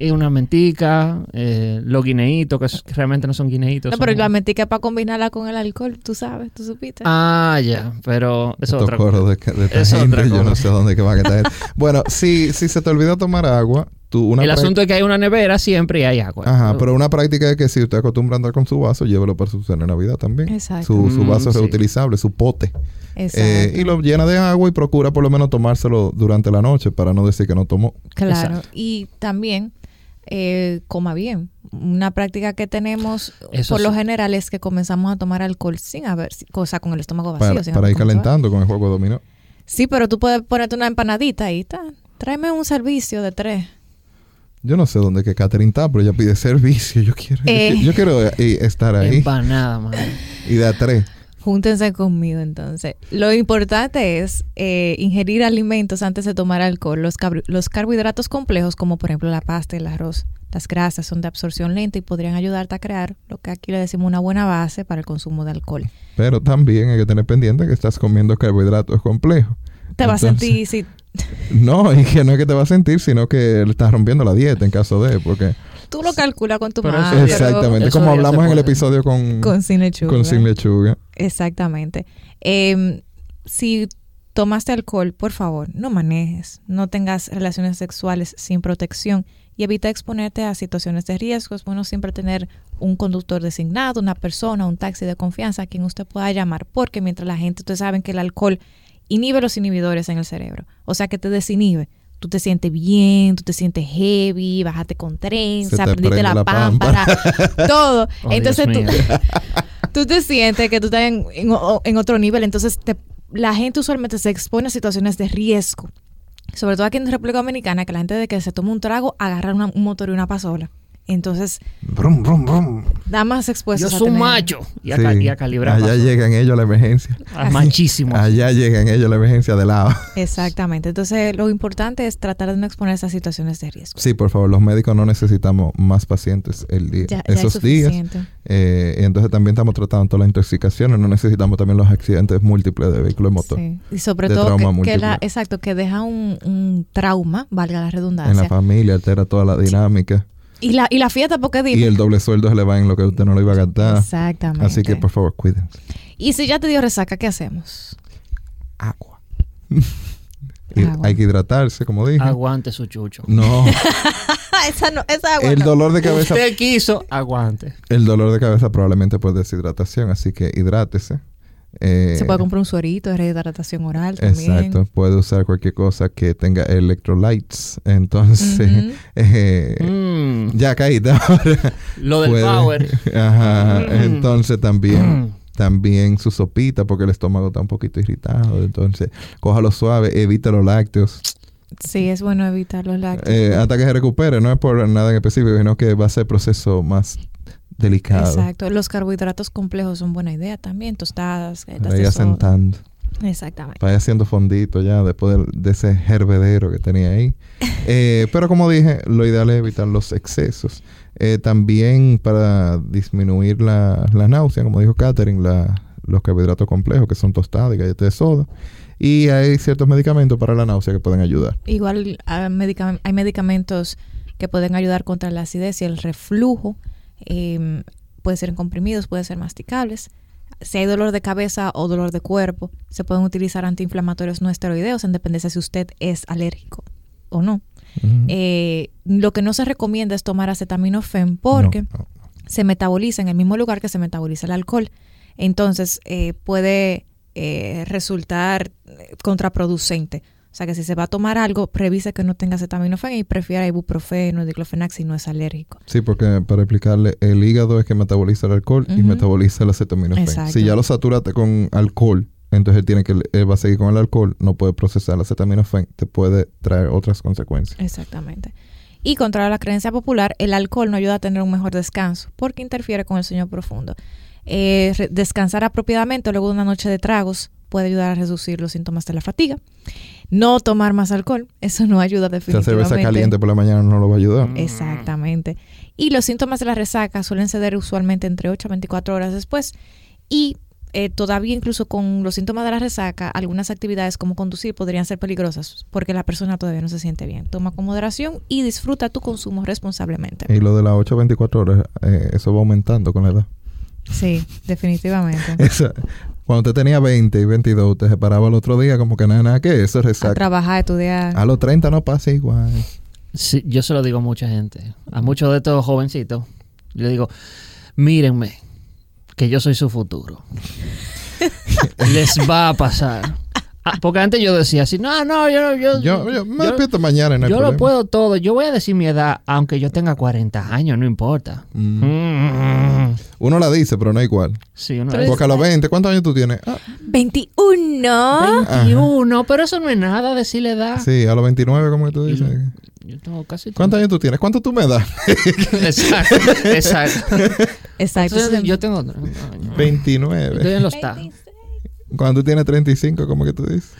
Y una mentica, eh, los guineitos, que realmente no son guineitos. No, pero son- la mentica es para combinarla con el alcohol, tú sabes, tú supiste. Ah, ya, pero es Estos otra cosa. de, de esta Es otra gente, yo no sé dónde que va a estar. bueno, si, si se te olvida tomar agua, tú una El asunto es que hay una nevera siempre y hay agua. Ajá, pero una práctica es que si usted acostumbra a andar con su vaso, llévelo para su cena de Navidad también. Exacto. Su, su Mm, vaso es sí. reutilizable, su pote. Exacto. Eh, y lo llena de agua y procura por lo menos tomárselo durante la noche para no decir que no tomó. claro. exacto. Y también eh, coma bien. Una práctica que tenemos Eso por lo general es que comenzamos a tomar alcohol sin haber, cosa con el estómago vacío. Para, sin para ir calentando con el juego de dominó. Sí, pero tú puedes ponerte una empanadita ahí, está. Tráeme un servicio de tres. Yo no sé dónde que Catherine está, pero ella pide servicio. Yo quiero, yo Eh. yo quiero eh, estar ahí Empanada, man. y de a tres. Júntense conmigo entonces. Lo importante es eh, ingerir alimentos antes de tomar alcohol. Los, carbohidratos complejos, como por ejemplo la pasta y el arroz, las grasas son de absorción lenta y podrían ayudarte a crear lo que aquí le decimos una buena base para el consumo de alcohol. Pero también hay que tener pendiente que estás comiendo carbohidratos complejos. Te vas a sentir, si No, y que no es que te va a sentir, sino que le estás rompiendo la dieta en caso de, porque... tú lo calculas con tu mano. Exactamente, como hablamos en el episodio con, Con sin lechuga. con sin lechuga. Exactamente. Eh, si tomaste alcohol, por favor, no manejes, no tengas relaciones sexuales sin protección y evita exponerte a situaciones de riesgo. Es bueno siempre tener un conductor designado, una persona, un taxi de confianza a quien usted pueda llamar, porque mientras la gente, ustedes saben que el alcohol inhibe los inhibidores en el cerebro, o sea que te desinhibe. Tú te sientes bien, tú te sientes heavy, bájate con trenza, te aprendiste prende la, la pámpara, todo. Oh, Entonces tú, tú te sientes que tú estás en, en o- en otro nivel, entonces te- la gente usualmente se expone a situaciones de riesgo. Sobre todo aquí en República Dominicana, que la gente de que se toma un trago agarra una- un motor y una pasola. Entonces, Brum, brum, brum. damas Yo soy tener- macho. Y a, Sí. ca- y a calibrar. Allá llegan ellos a la emergencia. Ah, Machísimo. Allá llegan ellos a la emergencia de lado. Exactamente. Entonces, lo importante es tratar de no exponerse a situaciones de riesgo. Sí, por favor, los médicos no necesitamos más pacientes el día, Ya, ya es esos días. suficiente. Eh, y entonces también estamos tratando todas las intoxicaciones. No necesitamos también los accidentes múltiples de vehículos de motor. Sí. Y sobre de todo trauma que, que múltiple. la, exacto, que deja un, un trauma, valga la En la redundancia. familia altera toda la dinámica. Y la y la fiesta porque dime. Y el doble sueldo se le va en lo que usted no lo iba a gastar. Exactamente. Así que por favor, cuídense. Y si ya te dio resaca, ¿qué hacemos? Agua. Y Agua. Hay que hidratarse, como dije. Aguante su chucho. No, esa no, esa agua el no. dolor de cabeza, Usted quiso, aguante. el dolor de cabeza probablemente por deshidratación, así que hidrátese. Eh, Se puede comprar un suerito de rehidratación oral también. Exacto, puede usar cualquier cosa que tenga electrolytes. Entonces, eh, Mm, ya ahora. lo del Puede- power. Ajá, Mm. entonces también también su sopita porque el estómago está un poquito irritado, entonces cójalo suave, evita los lácteos Sí, es bueno evitar los lácteos. eh, hasta que se recupere, no es por nada en específico, sino que va a ser proceso más delicado. Exacto. Los carbohidratos complejos son buena idea también. Tostadas, galletas soda. asentando. Exactamente. Vaya haciendo fondito ya después de, de ese hervedero que tenía ahí. Eh, pero como dije, lo ideal es evitar los excesos. Eh, también para disminuir la, la náusea, como dijo Catherine, la, los carbohidratos complejos que son tostadas y galletas de soda. Y hay ciertos medicamentos para la náusea que pueden ayudar. Igual medicam- hay medicamentos que pueden ayudar contra la acidez y el reflujo. Eh, puede ser en comprimidos, puede ser masticables. Si hay dolor de cabeza o dolor de cuerpo, se pueden utilizar antiinflamatorios no esteroideos en dependencia si usted es alérgico o no. Eh, lo que no se recomienda es tomar acetaminofén porque No, no. se metaboliza en el mismo lugar que se metaboliza el alcohol. Entonces eh, puede eh, resultar contraproducente. O sea que si se va a tomar algo, revise que no tenga acetaminofén y prefiera ibuprofeno, diclofenac si no es alérgico. Sí, porque para explicarle, el hígado es que metaboliza el alcohol y metaboliza el acetaminofén. Exacto. Si ya lo saturaste con alcohol, entonces él tiene que él va a seguir con el alcohol, no puede procesar el acetaminofén, te puede traer otras consecuencias. Exactamente. Y contra la creencia popular, el alcohol no ayuda a tener un mejor descanso porque interfiere con el sueño profundo. Eh, descansar apropiadamente luego de una noche de tragos puede ayudar a reducir los síntomas de la fatiga. No tomar más alcohol, eso no ayuda Esa definitivamente. cerveza caliente por la mañana no lo va a ayudar. Mm. Exactamente. Y los síntomas de la resaca suelen ceder usualmente entre 8 a 24 horas después. Y eh, todavía incluso con los síntomas de la resaca, algunas actividades como conducir podrían ser peligrosas porque la persona todavía no se siente bien. Toma con moderación y disfruta tu consumo responsablemente. Y lo de las 8 a 24 horas, eh, eso va aumentando con la edad. Sí, definitivamente. Esa- cuando usted tenía 20 y 22, usted se paraba el otro día como que nada, nada que eso es A resaca. trabajar, a estudiar. A los 30 no pasa igual. Sí, yo se lo digo a mucha gente, a muchos de estos jovencitos. Yo le digo, mírenme, que yo soy su futuro. Les va a pasar. Ah, porque antes yo decía así, no, no, yo, yo, Yo, yo me yo- despierto mañana, no hay yo lo puedo todo. Yo voy a decir mi edad, aunque yo tenga 40 años, no importa. Mm. Mm. Uno la dice, pero no igual. Sí, uno Pero dice, Porque a los 20, ¿cuántos años tú tienes? Ah, 21. 21, pero eso no es nada decirle edad. sí, a los 29, como que tú dices. Yo tengo casi... ¿Cuántos años tú tienes? ¿Cuánto tú me das? Exacto, exacto. Exacto. Entonces, yo tengo... Estoy 29. en los está. Cuando tú tienes 35, como que tú dices.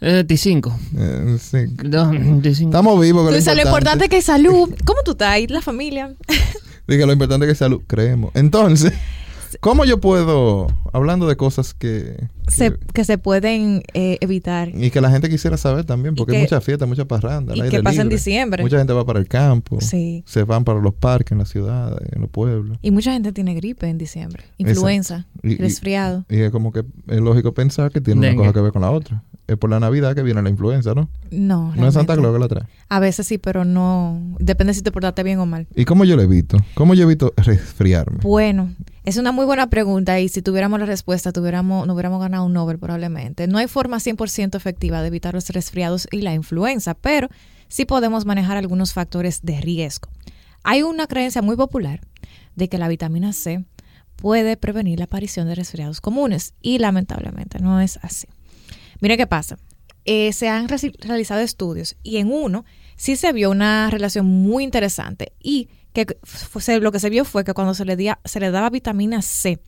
Eh, 25. Eh, sí. No, 25. Estamos vivos. Tú dices, lo importante es que salud. ¿Cómo tú estás ahí? La familia. Diga, lo importante es que salud. Creemos. Entonces, ¿cómo yo puedo, hablando de cosas que... Se- que- se pueden eh, evitar. y que la gente quisiera saber también, porque que- hay mucha fiesta, mucha parranda. al y que pasa en diciembre. Mucha gente va para el campo. Sí. Se van para los parques, en las ciudades, en los pueblos. Y mucha gente tiene gripe en diciembre. Influenza, Y- resfriado. Y es como que es lógico pensar que tiene Dengue. una cosa que ver con la otra. Es por la Navidad que viene la influenza, ¿no? No, No es Santa. Claus que la trae. A veces sí, pero no. Depende si te portaste bien o mal. ¿Y cómo yo le evito? ¿Cómo yo evito resfriarme? Bueno, es una muy buena pregunta y si tuviéramos la respuesta, tuviéramos, no hubiéramos ganado un Nobel probablemente. No hay forma 100% efectiva de evitar los resfriados y la influenza, pero sí podemos manejar algunos factores de riesgo. Hay una creencia muy popular de que la vitamina C puede prevenir la aparición de resfriados comunes y lamentablemente no es así. Mire qué pasa. Eh, se han realizado estudios y en uno sí se vio una relación muy interesante y que lo que se vio fue que cuando se le, se le daba vitamina C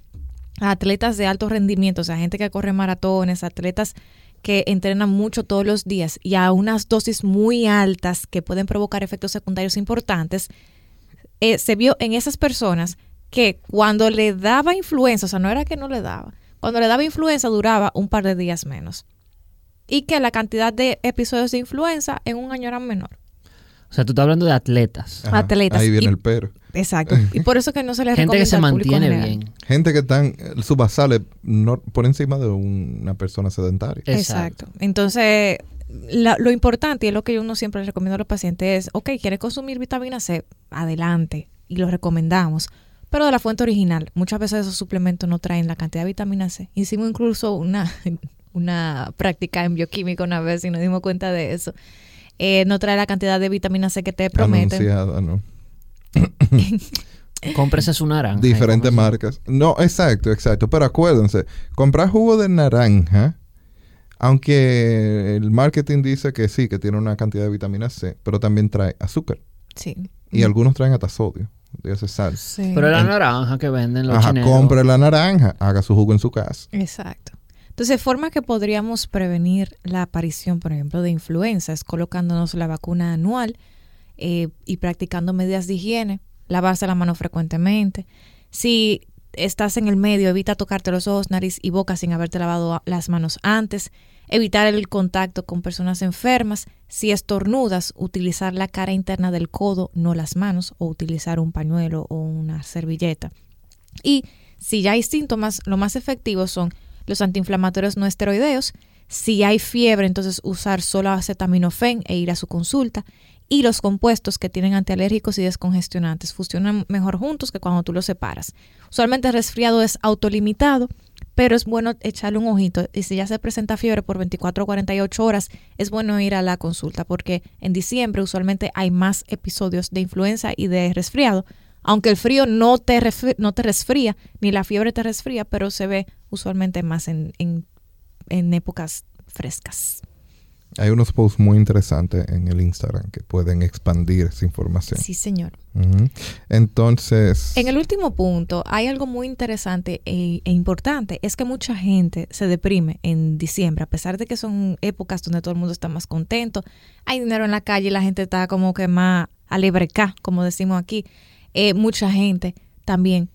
a atletas de alto rendimiento, o sea, gente que corre maratones, atletas que entrenan mucho todos los días y a unas dosis muy altas que pueden provocar efectos secundarios importantes, eh, se vio en esas personas que cuando le daba influenza, o sea, no era que no le daba, cuando le daba influenza duraba un par de días menos. Y que la cantidad de episodios de influenza en un año eran menor. O sea, tú estás hablando de atletas. Ajá, atletas. Ahí viene Y- el pero. Exacto. Y por eso que no se les Gente que se mantiene bien. Gente que están, eh, su basal es no- por encima de un- una persona sedentaria. Exacto. Entonces, la- lo importante y es lo que uno siempre le recomienda a los pacientes es, ok, ¿quieres consumir vitamina C? Adelante. Y lo recomendamos. Pero de la fuente original. Muchas veces esos suplementos no traen la cantidad de vitamina C. Hicimos incluso una, una práctica en bioquímica una vez y nos dimos cuenta de eso. Eh, no trae la cantidad de vitamina C que te prometen. Anunciada, ¿no? Cómprese su naranja. Diferentes ¿cómo se- marcas. No, exacto, exacto. Pero acuérdense, comprar jugo de naranja, aunque el marketing dice que sí, que tiene una cantidad de vitamina C, pero también trae azúcar. Sí. Y algunos traen hasta sodio, dígase sal. Sí. Pero la naranja que venden los Ajá, chineros. compre la naranja, haga su jugo en su casa. Exacto. Entonces, forma que podríamos prevenir la aparición, por ejemplo, de influenza es colocándonos la vacuna anual eh, y practicando medidas de higiene, lavarse la mano frecuentemente. Si estás en el medio, evita tocarte los ojos, nariz y boca sin haberte lavado las manos antes. Evitar el contacto con personas enfermas. Si estornudas, utilizar la cara interna del codo, no las manos, o utilizar un pañuelo o una servilleta. Y si ya hay síntomas, lo más efectivo son los antiinflamatorios no esteroideos. Si hay fiebre, entonces usar solo acetaminofén e ir a su consulta. Y los compuestos que tienen antialérgicos y descongestionantes funcionan mejor juntos que cuando tú los separas. Usualmente el resfriado es autolimitado, pero es bueno echarle un ojito. Y si ya se presenta fiebre por 24 o 48 horas, es bueno ir a la consulta porque en diciembre usualmente hay más episodios de influenza y de resfriado. Aunque el frío no te, no te resfría, ni la fiebre te resfría, pero se ve usualmente más en, en épocas frescas. Hay unos posts muy interesantes en el Instagram que pueden expandir esa información. Sí, señor. Entonces... En el último punto, hay algo muy interesante e, e, importante. Es que mucha gente se deprime en diciembre, a pesar de que son épocas donde todo el mundo está más contento. Hay dinero en la calle y la gente está como que más alebreca, como decimos aquí. Eh, mucha gente también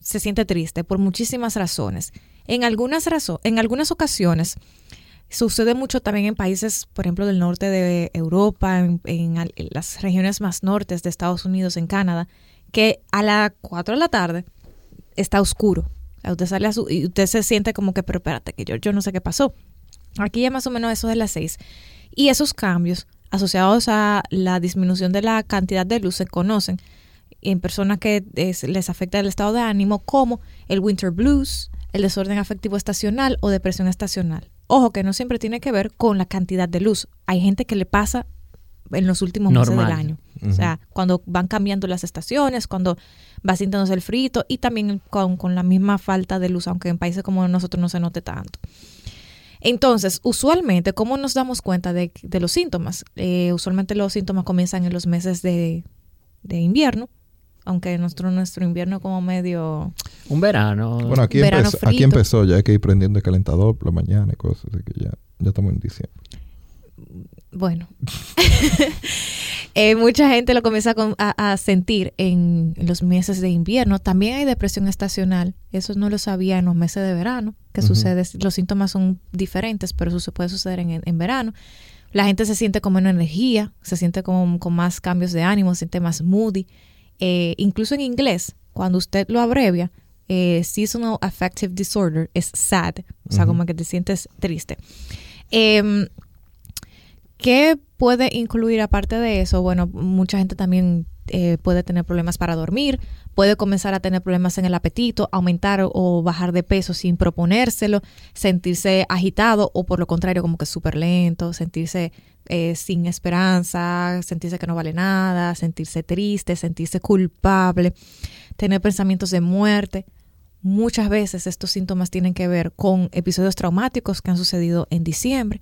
se siente triste por muchísimas razones. En algunas, razones, en algunas ocasiones Sucede mucho también en países, por ejemplo, del norte de Europa, en, las regiones más nortes de Estados Unidos, en Canadá, que a las 4 de la tarde está oscuro. Usted sale y usted se siente como que, pero espérate, que yo, yo no sé qué pasó. Aquí ya más o menos eso de las 6. Y esos cambios asociados a la disminución de la cantidad de luz se conocen en personas que les afecta el estado de ánimo como el winter blues, el desorden afectivo estacional o depresión estacional. Ojo que no siempre tiene que ver con la cantidad de luz. Hay gente que le pasa en los últimos meses del año. O sea, cuando van cambiando las estaciones, cuando va sintiéndose el frito y también con, la misma falta de luz, aunque en países como nosotros no se note tanto. Entonces, usualmente, ¿cómo nos damos cuenta de, los síntomas? Eh, usualmente los síntomas comienzan en los meses de, de invierno, aunque nuestro, nuestro invierno como medio... Un verano. Bueno, aquí, empezó, aquí empezó, ya hay que ir prendiendo el calentador por la mañana y cosas, así que ya, ya estamos en diciembre. Bueno, eh, mucha gente lo comienza a, sentir en, los meses de invierno. También hay depresión estacional. Eso no lo sabía en los meses de verano, que sucede. Los síntomas son diferentes, pero eso se puede suceder en, en verano. La gente se siente con menos energía, se siente con, con más cambios de ánimo, se siente más moody. Eh, incluso en inglés, cuando usted lo abrevia, eh, Seasonal Affective Disorder es SAD, o sea, como que te sientes triste. Em, ¿Qué puede incluir aparte de eso? Bueno, mucha gente también eh, puede tener problemas para dormir, puede comenzar a tener problemas en el apetito, aumentar o bajar de peso sin proponérselo, sentirse agitado o por lo contrario como que súper lento, sentirse eh, sin esperanza, sentirse que no vale nada, sentirse triste, sentirse culpable, tener pensamientos de muerte. Muchas veces estos síntomas tienen que ver con episodios traumáticos que han sucedido en diciembre.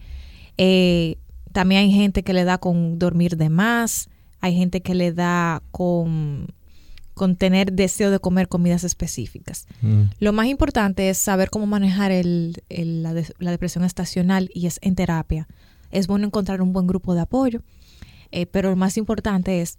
Eh, también hay gente que le da con dormir de más, hay gente que le da con, con tener deseo de comer comidas específicas. Mm. Lo más importante es saber cómo manejar el, la, la, depresión estacional y es en terapia es bueno encontrar un buen grupo de apoyo, eh, pero lo más importante es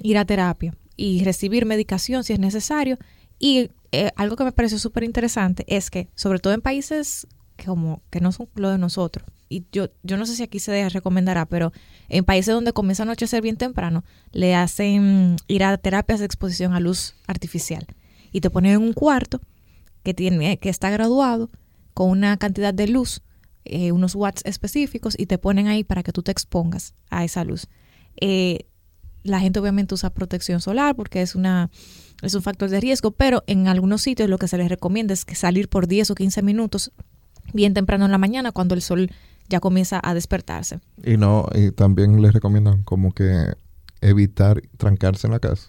ir a terapia y recibir medicación si es necesario. Y eh, algo que me pareció súper interesante es que, sobre todo en países como que no son lo de nosotros, y yo, yo no sé si aquí se recomendará, pero en países donde comienza a anochecer bien temprano, le hacen ir a terapias de exposición a luz artificial. Y te ponen en un cuarto que, tiene, que está graduado con una cantidad de luz eh, unos watts específicos y te ponen ahí para que tú te expongas a esa luz. Eh, la gente obviamente usa protección solar porque es una es un factor de riesgo, pero en algunos sitios lo que se les recomienda es salir por 10 o 15 minutos bien temprano en la mañana cuando el sol ya comienza a despertarse. Y no, y también les recomiendan como que evitar trancarse en la casa.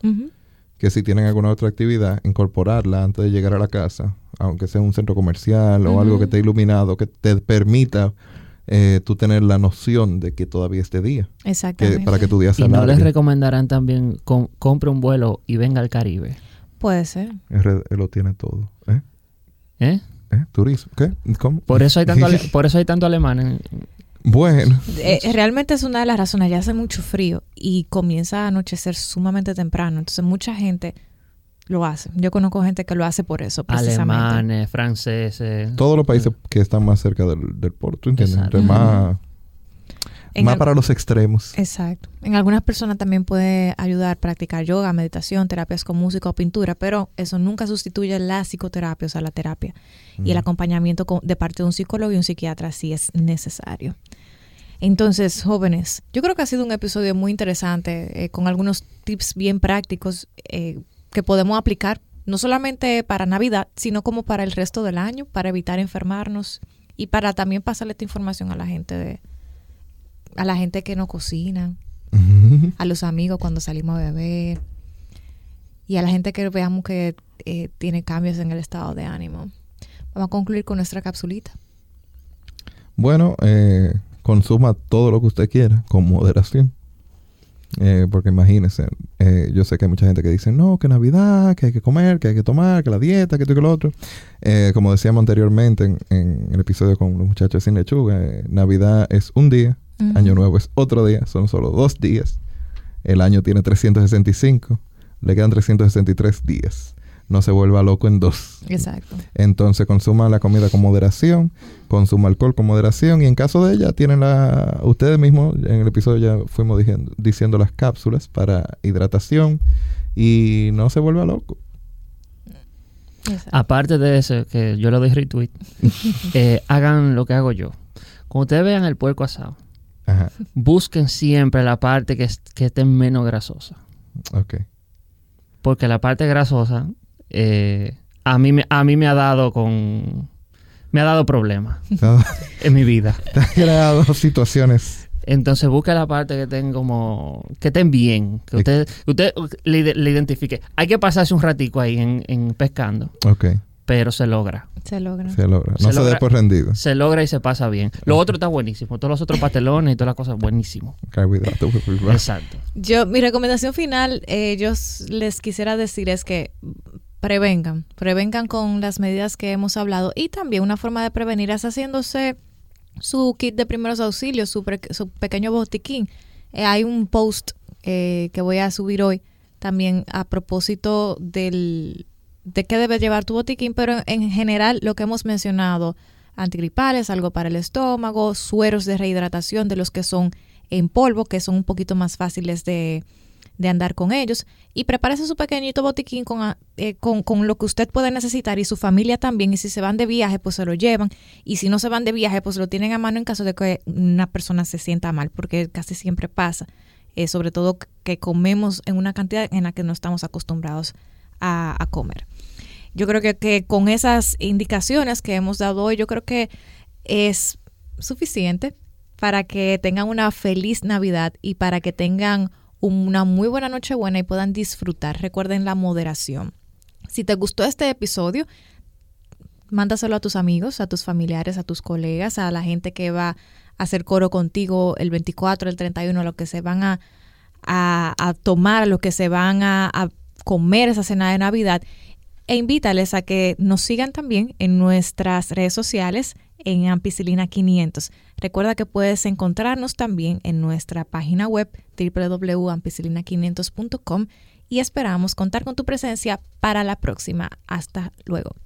Que si tienen alguna otra actividad, incorporarla antes de llegar a la casa aunque sea un centro comercial o algo que esté iluminado, que te permita eh, tú tener la noción de que todavía es de día. Exactamente. para que tu día sea Y no les recomendarán también compre un vuelo y venga al Caribe. Puede ser. R lo tiene todo. ¿Eh? ¿Eh? ¿Eh? Turismo. ¿Qué? ¿Cómo? Por eso hay tanto, ale- por eso hay tanto alemán. en- Bueno. Eh, realmente es una de las razones. Ya hace mucho frío y comienza a anochecer sumamente temprano. Entonces, mucha gente lo hace. Yo conozco gente que lo hace por eso, precisamente. alemanes, franceses. Todos los países que están más cerca del, del ¿tú entiendes? Exacto. Entre más En más al- para los extremos. Exacto. En algunas personas también puede ayudar a practicar yoga, meditación, terapias con música o pintura, pero eso nunca sustituye la psicoterapia, o sea, la terapia. Y el acompañamiento con- de parte de un psicólogo y un psiquiatra si es necesario. Entonces, jóvenes, yo creo que ha sido un episodio muy interesante, eh, con algunos tips bien prácticos eh, que podemos aplicar, no solamente para Navidad, sino como para el resto del año, para evitar enfermarnos y para también pasarle esta información a la gente de, a la gente que no cocina, a los amigos cuando salimos a beber y a la gente que veamos que eh, tiene cambios en el estado de ánimo. Vamos a concluir con nuestra capsulita. Bueno, eh, consuma todo lo que usted quiera con moderación. Eh, porque imagínese, eh, yo sé que hay mucha gente que dice, no, que Navidad, que hay que comer, que hay que tomar, que la dieta, que esto y que lo otro. Eh, como decíamos anteriormente en, en el episodio con los muchachos sin lechuga, Navidad es un día, Año Nuevo es otro día, son solo dos días. El año tiene 365, le quedan 363 días. No se vuelva loco en dos. Exacto. Entonces consuma la comida con moderación, consuma alcohol con moderación y en caso de ella tienen la ustedes mismos en el episodio ya fuimos diciendo, diciendo las cápsulas para hidratación y no se vuelva loco. Exacto. Aparte de eso, que yo le doy retweet, eh, hagan lo que hago yo. Cuando ustedes vean el puerco asado, Ajá. busquen siempre la parte que, que esté menos grasosa. Ok. Porque la parte grasosa eh, a, mí, me- a mí me ha dado con... Me ha dado problemas en mi vida. te ha creado situaciones. Entonces busque la parte que estén como... Que estén bien. Que usted, usted le identifique. Hay que pasarse un ratico ahí en, en pescando. Ok. Pero se logra. Se logra. Se logra. No se, dé por rendido. Se logra y se pasa bien. Lo otro está buenísimo. Todos los otros pastelones y todas las cosas buenísimo. Exacto. Yo, mi recomendación final, eh, yo les quisiera decir es que prevengan, prevengan con las medidas que hemos hablado y también una forma de prevenir es haciéndose su kit de primeros auxilios, su, pre- su pequeño botiquín. Eh, hay un post eh, que voy a subir hoy también a propósito del, de qué debe llevar tu botiquín, pero en general lo que hemos mencionado, antigripales, algo para el estómago, sueros de rehidratación de los que son en polvo, que son un poquito más fáciles de, de andar con ellos. Y prepárese su pequeñito botiquín con, a- eh, con, con lo que usted puede necesitar y su familia también. Y si se van de viaje, pues se lo llevan. Y si no se van de viaje, pues lo tienen a mano en caso de que una persona se sienta mal, porque casi siempre pasa. Eh, sobre todo que comemos en una cantidad en la que no estamos acostumbrados a comer. Yo creo que, que con esas indicaciones que hemos dado hoy, yo creo que es suficiente para que tengan una feliz Navidad y para que tengan una muy buena Nochebuena y puedan disfrutar. Recuerden la moderación. Si te gustó este episodio, mándaselo a tus amigos, a tus familiares, a tus colegas, a la gente que va a hacer coro contigo el 24, el 31, lo que se van a, a, a tomar, lo que se van a, a comer esa cena de Navidad. E invítales a que nos sigan también en nuestras redes sociales en Ampicilina 500. Recuerda que puedes encontrarnos también en nuestra página web www.ampicilina500.com y esperamos contar con tu presencia para la próxima. Hasta luego.